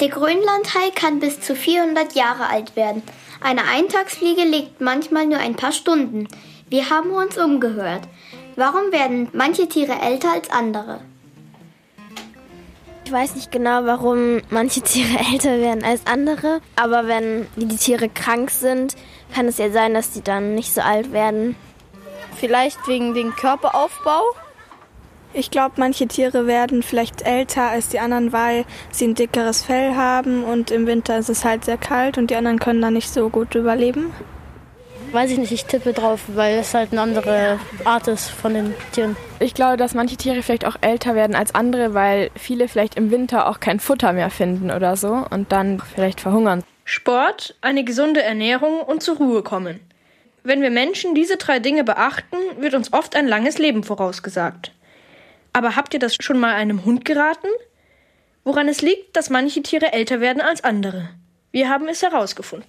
Der Grönlandhai kann bis zu 400 Jahre alt werden. Eine Eintagsfliege lebt manchmal nur ein paar Stunden. Wir haben uns umgehört. Warum werden manche Tiere älter als andere? Ich weiß nicht genau, warum manche Tiere älter werden als andere, aber wenn die Tiere krank sind, kann es ja sein, dass die dann nicht so alt werden. Vielleicht wegen dem Körperaufbau. Ich glaube, manche Tiere werden vielleicht älter als die anderen, weil sie ein dickeres Fell haben und im Winter ist es halt sehr kalt und die anderen können da nicht so gut überleben. Weiß ich nicht, ich tippe drauf, weil es halt eine andere Art ist von den Tieren. Ich glaube, dass manche Tiere vielleicht auch älter werden als andere, weil viele vielleicht im Winter auch kein Futter mehr finden oder so und dann vielleicht verhungern. Sport, eine gesunde Ernährung und zur Ruhe kommen. Wenn wir Menschen diese drei Dinge beachten, wird uns oft ein langes Leben vorausgesagt. Aber habt ihr das schon mal einem Hund geraten? Woran es liegt, dass manche Tiere älter werden als andere? Wir haben es herausgefunden.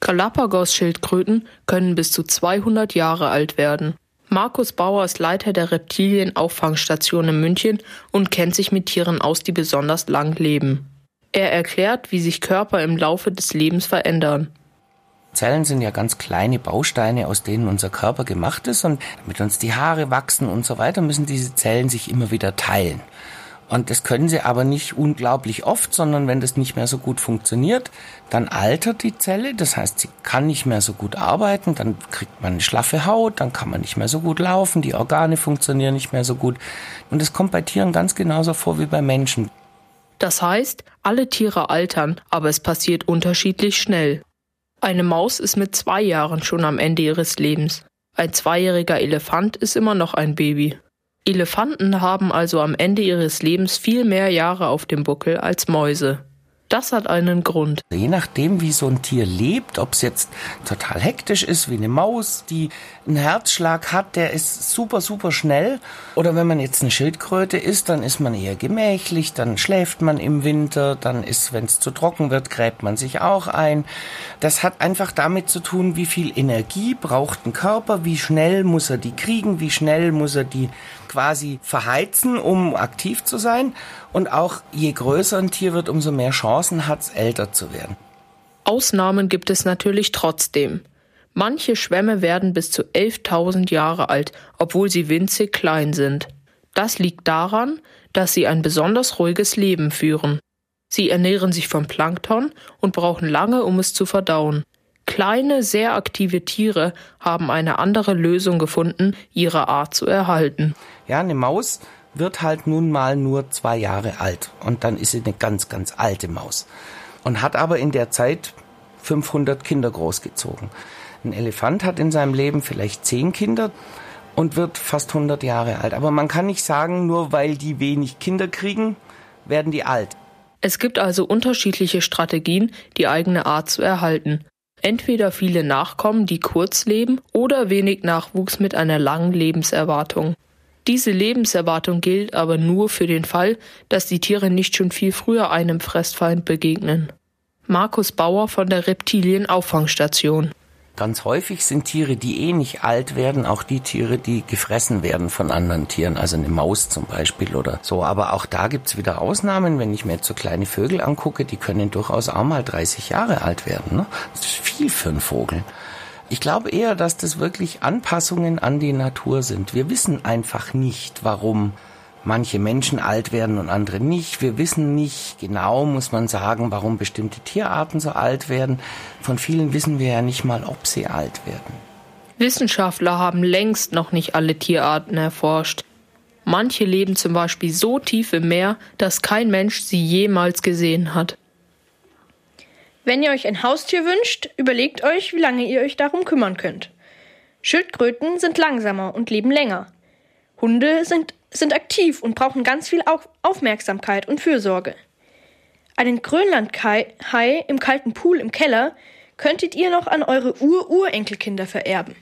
Galapagos-Schildkröten können bis zu 200 Jahre alt werden. Markus Bauer ist Leiter der Reptilienauffangstation in München und kennt sich mit Tieren aus, die besonders lang leben. Er erklärt, wie sich Körper im Laufe des Lebens verändern. Zellen sind ja ganz kleine Bausteine, aus denen unser Körper gemacht ist und damit uns die Haare wachsen und so weiter, müssen diese Zellen sich immer wieder teilen. Und das können sie aber nicht unglaublich oft, sondern wenn das nicht mehr so gut funktioniert, dann altert die Zelle. Das heißt, sie kann nicht mehr so gut arbeiten, dann kriegt man eine schlaffe Haut, dann kann man nicht mehr so gut laufen, die Organe funktionieren nicht mehr so gut. Und das kommt bei Tieren ganz genauso vor wie bei Menschen. Das heißt, alle Tiere altern, aber es passiert unterschiedlich schnell. Eine Maus ist mit zwei Jahren schon am Ende ihres Lebens. Ein zweijähriger Elefant ist immer noch ein Baby. Elefanten haben also am Ende ihres Lebens viel mehr Jahre auf dem Buckel als Mäuse. Das hat einen Grund. Je nachdem, wie so ein Tier lebt, ob es jetzt total hektisch ist, wie eine Maus, die einen Herzschlag hat, der ist super, super schnell. Oder wenn man jetzt eine Schildkröte ist, dann ist man eher gemächlich, dann schläft man im Winter, dann ist, wenn es zu trocken wird, gräbt man sich auch ein. Das hat einfach damit zu tun, wie viel Energie braucht ein Körper, wie schnell muss er die kriegen, wie schnell muss er die quasi verheizen, um aktiv zu sein. Und auch je größer ein Tier wird, umso mehr Chancen hat es, älter zu werden. Ausnahmen gibt es natürlich trotzdem. Manche Schwämme werden bis zu 11.000 Jahre alt, obwohl sie winzig klein sind. Das liegt daran, dass sie ein besonders ruhiges Leben führen. Sie ernähren sich vom Plankton und brauchen lange, um es zu verdauen. Kleine, sehr aktive Tiere haben eine andere Lösung gefunden, ihre Art zu erhalten. Ja, eine Maus wird halt nun mal nur zwei Jahre alt und dann ist sie eine ganz, ganz alte Maus und hat aber in der Zeit 500 Kinder großgezogen. Ein Elefant hat in seinem Leben vielleicht zehn Kinder und wird fast 100 Jahre alt. Aber man kann nicht sagen, nur weil die wenig Kinder kriegen, werden die alt. Es gibt also unterschiedliche Strategien, die eigene Art zu erhalten. Entweder viele Nachkommen, die kurz leben, oder wenig Nachwuchs mit einer langen Lebenserwartung. Diese Lebenserwartung gilt aber nur für den Fall, dass die Tiere nicht schon viel früher einem Fressfeind begegnen. Markus Bauer von der Reptilienauffangstation. Ganz häufig sind Tiere, die eh nicht alt werden, auch die Tiere, die gefressen werden von anderen Tieren, also eine Maus zum Beispiel oder so. Aber auch da gibt's wieder Ausnahmen. Wenn ich mir jetzt so kleine Vögel angucke, die können durchaus auch mal 30 Jahre alt werden. Ne? Das ist viel für einen Vogel. Ich glaube eher, dass das wirklich Anpassungen an die Natur sind. Wir wissen einfach nicht, warum manche Menschen alt werden und andere nicht. Wir wissen nicht genau, muss man sagen, warum bestimmte Tierarten so alt werden. Von vielen wissen wir ja nicht mal, ob sie alt werden. Wissenschaftler haben längst noch nicht alle Tierarten erforscht. Manche leben zum Beispiel so tief im Meer, dass kein Mensch sie jemals gesehen hat. Wenn ihr euch ein Haustier wünscht, überlegt euch, wie lange ihr euch darum kümmern könnt. Schildkröten sind langsamer und leben länger. Hunde sind, sind aktiv und brauchen ganz viel Aufmerksamkeit und Fürsorge. Einen Grönlandhai im kalten Pool im Keller könntet ihr noch an eure Ur-Urenkelkinder vererben.